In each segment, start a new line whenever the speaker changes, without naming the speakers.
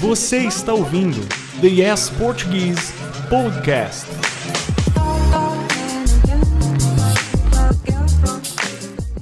Você está ouvindo The Yes Portuguese Podcast.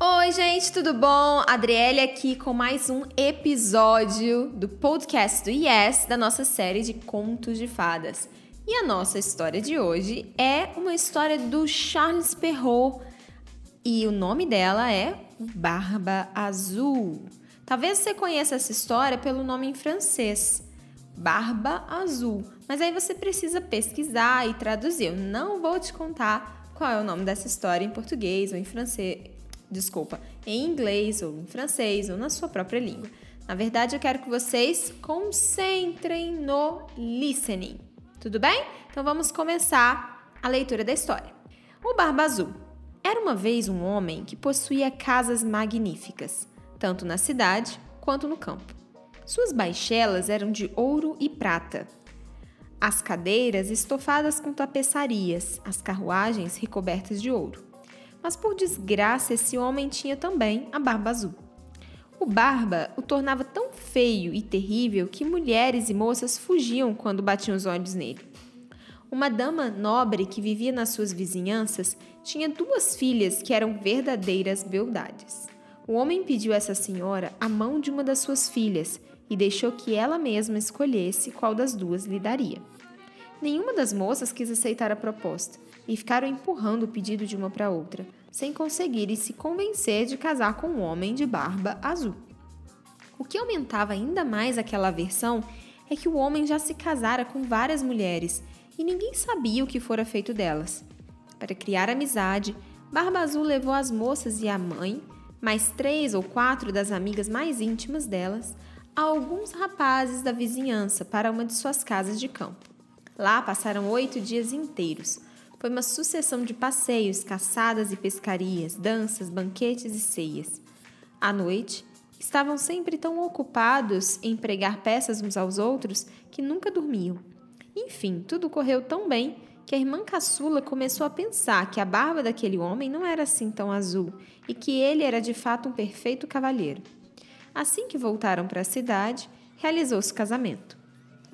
Oi, gente, tudo bom? Adriele aqui com mais um episódio do podcast do Yes, da nossa série de contos de fadas. E a nossa história de hoje é uma história do Charles Perrault e o nome dela é Barba Azul. Talvez você conheça essa história pelo nome em francês, Barba Azul, mas aí você precisa pesquisar e traduzir. Eu não vou te contar qual é o nome dessa história em português ou em francês, desculpa, em inglês ou em francês ou na sua própria língua. Na verdade, eu quero que vocês concentrem no listening. Tudo bem? Então vamos começar a leitura da história. O Barba Azul. Era uma vez um homem que possuía casas magníficas, tanto na cidade quanto no campo. Suas baixelas eram de ouro e prata. As cadeiras estofadas com tapeçarias, as carruagens recobertas de ouro. Mas por desgraça, esse homem tinha também a barba azul. O barba o tornava tão feio e terrível que mulheres e moças fugiam quando batiam os olhos nele. Uma dama nobre que vivia nas suas vizinhanças tinha duas filhas que eram verdadeiras beldades. O homem pediu a essa senhora a mão de uma das suas filhas e deixou que ela mesma escolhesse qual das duas lhe daria. Nenhuma das moças quis aceitar a proposta e ficaram empurrando o pedido de uma para outra sem conseguirem se convencer de casar com um homem de barba azul. O que aumentava ainda mais aquela aversão é que o homem já se casara com várias mulheres e ninguém sabia o que fora feito delas. Para criar amizade, Barba Azul levou as moças e a mãe, mais três ou quatro das amigas mais íntimas delas, a alguns rapazes da vizinhança para uma de suas casas de campo. Lá passaram oito dias inteiros, foi uma sucessão de passeios, caçadas e pescarias, danças, banquetes e ceias. À noite, estavam sempre tão ocupados em pregar peças uns aos outros que nunca dormiam. Enfim, tudo correu tão bem que a irmã caçula começou a pensar que a barba daquele homem não era assim tão azul e que ele era de fato um perfeito cavalheiro. Assim que voltaram para a cidade, realizou-se o casamento.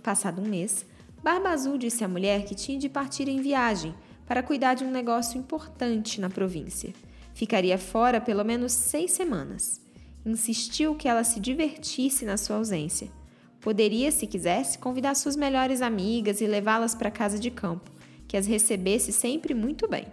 Passado um mês, Barba Azul disse à mulher que tinha de partir em viagem para cuidar de um negócio importante na província. Ficaria fora pelo menos seis semanas. Insistiu que ela se divertisse na sua ausência. Poderia, se quisesse, convidar suas melhores amigas e levá-las para casa de campo, que as recebesse sempre muito bem.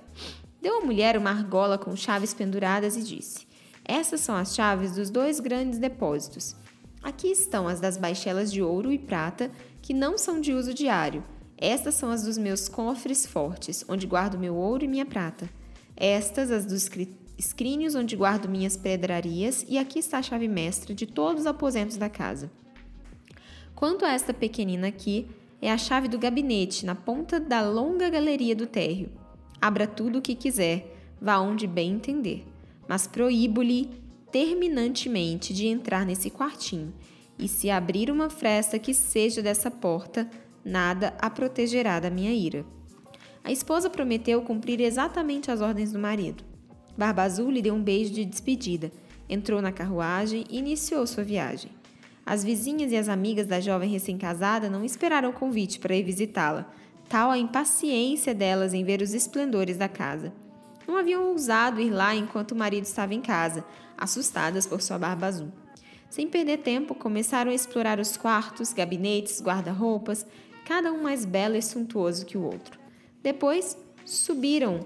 Deu à mulher uma argola com chaves penduradas e disse: Essas são as chaves dos dois grandes depósitos. Aqui estão as das baixelas de ouro e prata, que não são de uso diário, estas são as dos meus cofres fortes, onde guardo meu ouro e minha prata. Estas, as dos escrínios, onde guardo minhas pedrarias, e aqui está a chave mestra de todos os aposentos da casa. Quanto a esta pequenina aqui, é a chave do gabinete, na ponta da longa galeria do térreo. Abra tudo o que quiser, vá onde bem entender, mas proíbo-lhe terminantemente de entrar nesse quartinho, e se abrir uma fresta que seja dessa porta, nada a protegerá da minha ira. A esposa prometeu cumprir exatamente as ordens do marido. Barba Azul lhe deu um beijo de despedida, entrou na carruagem e iniciou sua viagem. As vizinhas e as amigas da jovem recém-casada não esperaram o convite para ir visitá-la, tal a impaciência delas em ver os esplendores da casa. Não haviam ousado ir lá enquanto o marido estava em casa, assustadas por sua barba azul. Sem perder tempo, começaram a explorar os quartos, gabinetes, guarda-roupas, cada um mais belo e suntuoso que o outro. Depois, subiram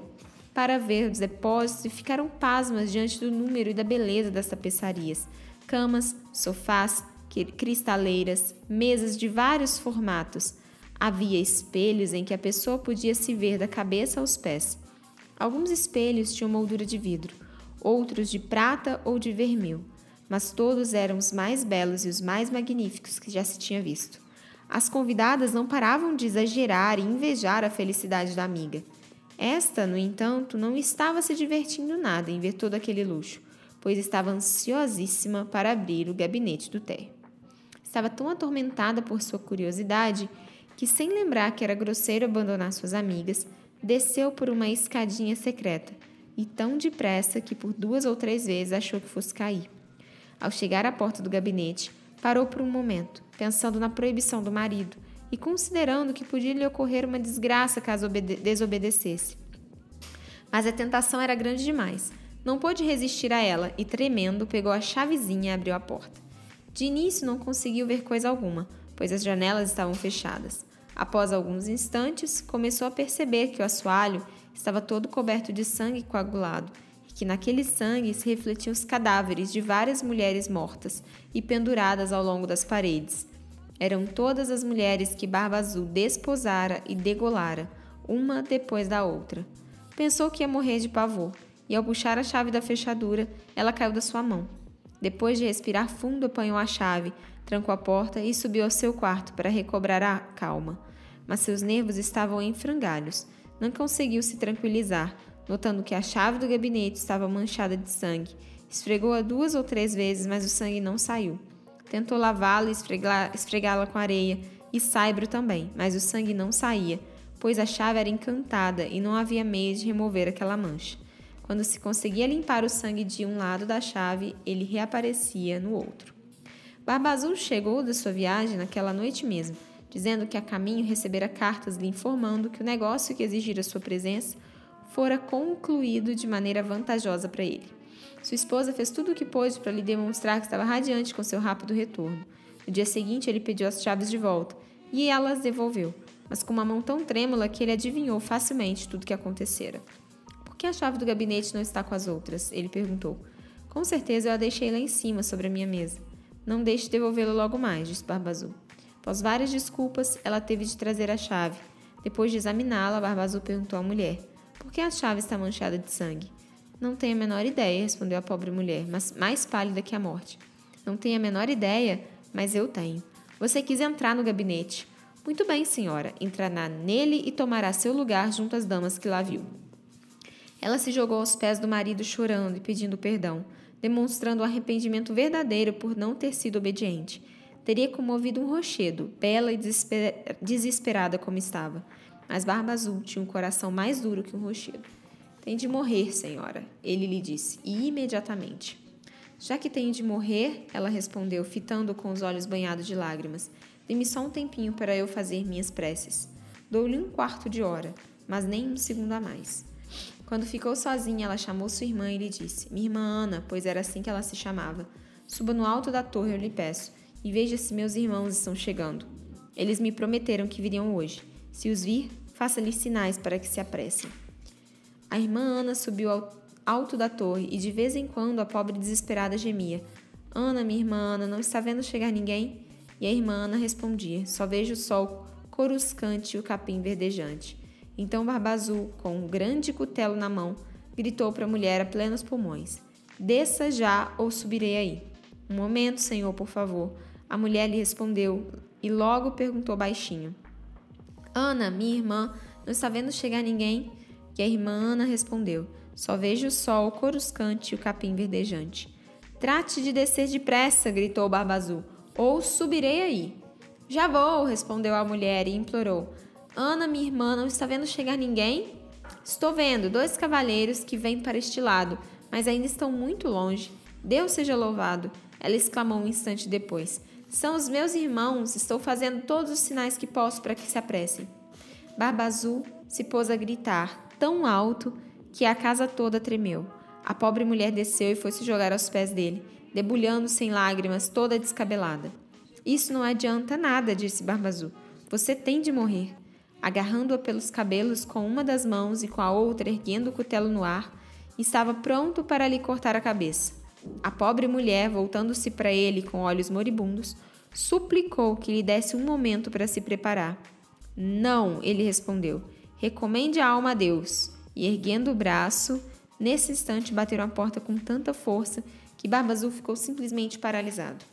para ver os depósitos e ficaram pasmas diante do número e da beleza das tapeçarias. Camas, sofás, cristaleiras, mesas de vários formatos. Havia espelhos em que a pessoa podia se ver da cabeça aos pés. Alguns espelhos tinham moldura de vidro, outros de prata ou de vermelho, mas todos eram os mais belos e os mais magníficos que já se tinha visto. As convidadas não paravam de exagerar e invejar a felicidade da amiga. Esta, no entanto, não estava se divertindo nada em ver todo aquele luxo, pois estava ansiosíssima para abrir o gabinete do térreo. Estava tão atormentada por sua curiosidade que, sem lembrar que era grosseiro abandonar suas amigas, desceu por uma escadinha secreta e tão depressa que por duas ou três vezes achou que fosse cair. Ao chegar à porta do gabinete, parou por um momento, pensando na proibição do marido e considerando que podia lhe ocorrer uma desgraça caso desobedecesse. Mas a tentação era grande demais. Não pôde resistir a ela e, tremendo, pegou a chavezinha e abriu a porta. De início não conseguiu ver coisa alguma, pois as janelas estavam fechadas. Após alguns instantes, começou a perceber que o assoalho estava todo coberto de sangue coagulado e que naquele sangue se refletiam os cadáveres de várias mulheres mortas e penduradas ao longo das paredes. Eram todas as mulheres que Barba Azul desposara e degolara, uma depois da outra. Pensou que ia morrer de pavor, e ao puxar a chave da fechadura, ela caiu da sua mão. Depois de respirar fundo, apanhou a chave, trancou a porta e subiu ao seu quarto para recobrar a calma. Mas seus nervos estavam em frangalhos. Não conseguiu se tranquilizar, notando que a chave do gabinete estava manchada de sangue. Esfregou-a duas ou três vezes, mas o sangue não saiu. Tentou lavá-la e esfregá-la com areia e saibro também, mas o sangue não saía, pois a chave era encantada e não havia meio de remover aquela mancha. Quando se conseguia limpar o sangue de um lado da chave, ele reaparecia no outro. Barba Azul chegou da sua viagem naquela noite mesmo, dizendo que a caminho recebera cartas lhe informando que o negócio que exigira sua presença fora concluído de maneira vantajosa para ele. Sua esposa fez tudo o que pôde para lhe demonstrar que estava radiante com seu rápido retorno. No dia seguinte, ele pediu as chaves de volta e ela as devolveu, mas com uma mão tão trêmula que ele adivinhou facilmente tudo o que acontecera que a chave do gabinete não está com as outras? Ele perguntou. Com certeza eu a deixei lá em cima, sobre a minha mesa. Não deixe de devolvê-la logo mais, disse Barba Azul. Após várias desculpas, ela teve de trazer a chave. Depois de examiná-la, Barba Azul perguntou à mulher: Por que a chave está manchada de sangue? Não tenho a menor ideia, respondeu a pobre mulher, mas mais pálida que a morte. Não tenho a menor ideia, mas eu tenho. Você quis entrar no gabinete. Muito bem, senhora. Entrará nele e tomará seu lugar junto às damas que lá viu. Ela se jogou aos pés do marido chorando e pedindo perdão, demonstrando arrependimento verdadeiro por não ter sido obediente. Teria comovido um rochedo, bela e desesperada como estava. Mas Barba Azul tinha um coração mais duro que um rochedo. Tem de morrer, senhora, ele lhe disse, e imediatamente. Já que tenho de morrer, ela respondeu, fitando com os olhos banhados de lágrimas. Dê-me só um tempinho para eu fazer minhas preces. Dou-lhe um quarto de hora, mas nem um segundo a mais. Quando ficou sozinha, ela chamou sua irmã e lhe disse: Minha irmã Ana, pois era assim que ela se chamava, suba no alto da torre, eu lhe peço, e veja se meus irmãos estão chegando. Eles me prometeram que viriam hoje. Se os vir, faça-lhes sinais para que se apressem. A irmã Ana subiu ao alto da torre e de vez em quando a pobre desesperada gemia: Ana, minha irmã Ana, não está vendo chegar ninguém? E a irmã Ana respondia: Só vejo o sol coruscante e o capim verdejante. Então Barba Azul, com um grande cutelo na mão, gritou para a mulher a plenos pulmões: Desça já ou subirei aí. Um momento, senhor, por favor. A mulher lhe respondeu e logo perguntou baixinho: Ana, minha irmã, não está vendo chegar ninguém? E a irmã Ana respondeu: Só vejo o sol coruscante e o capim verdejante. Trate de descer depressa, gritou Barba Azul, ou subirei aí. Já vou, respondeu a mulher e implorou: Ana, minha irmã, não está vendo chegar ninguém? Estou vendo dois cavaleiros que vêm para este lado, mas ainda estão muito longe. Deus seja louvado! Ela exclamou um instante depois. São os meus irmãos, estou fazendo todos os sinais que posso para que se apressem. Barba Azul se pôs a gritar, tão alto que a casa toda tremeu. A pobre mulher desceu e foi se jogar aos pés dele, debulhando sem lágrimas, toda descabelada. Isso não adianta nada, disse Barba Azul. Você tem de morrer agarrando-a pelos cabelos com uma das mãos e com a outra erguendo o cutelo no ar, estava pronto para lhe cortar a cabeça. A pobre mulher, voltando-se para ele com olhos moribundos, suplicou que lhe desse um momento para se preparar. Não, ele respondeu. Recomende a alma a Deus. E erguendo o braço, nesse instante bateram a porta com tanta força que Barba Azul ficou simplesmente paralisado.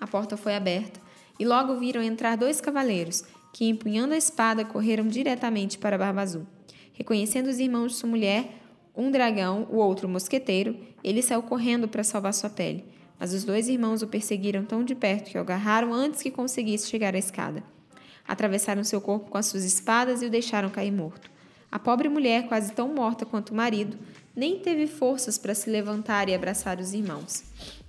A porta foi aberta e logo viram entrar dois cavaleiros que, empunhando a espada, correram diretamente para Barba Azul. Reconhecendo os irmãos de sua mulher, um dragão, o outro mosqueteiro, ele saiu correndo para salvar sua pele. Mas os dois irmãos o perseguiram tão de perto que o agarraram antes que conseguisse chegar à escada. Atravessaram seu corpo com as suas espadas e o deixaram cair morto. A pobre mulher, quase tão morta quanto o marido, nem teve forças para se levantar e abraçar os irmãos.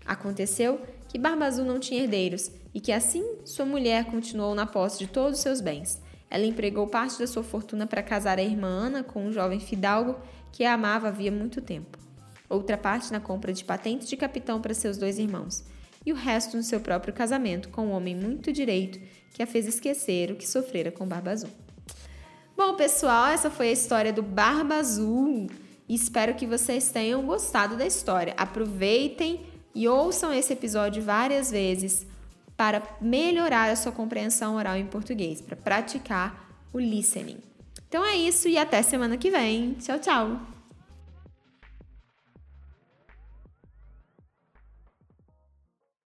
Aconteceu que Barba Azul não tinha herdeiros e que assim sua mulher continuou na posse de todos os seus bens. Ela empregou parte da sua fortuna para casar a irmã Ana com um jovem fidalgo que a amava havia muito tempo. Outra parte na compra de patentes de capitão para seus dois irmãos. E o resto no seu próprio casamento com um homem muito direito que a fez esquecer o que sofrera com Barba Azul. Bom, pessoal, essa foi a história do Barba Azul. Espero que vocês tenham gostado da história. Aproveitem e ouçam esse episódio várias vezes para melhorar a sua compreensão oral em português, para praticar o listening. Então é isso e até semana que vem. Tchau, tchau!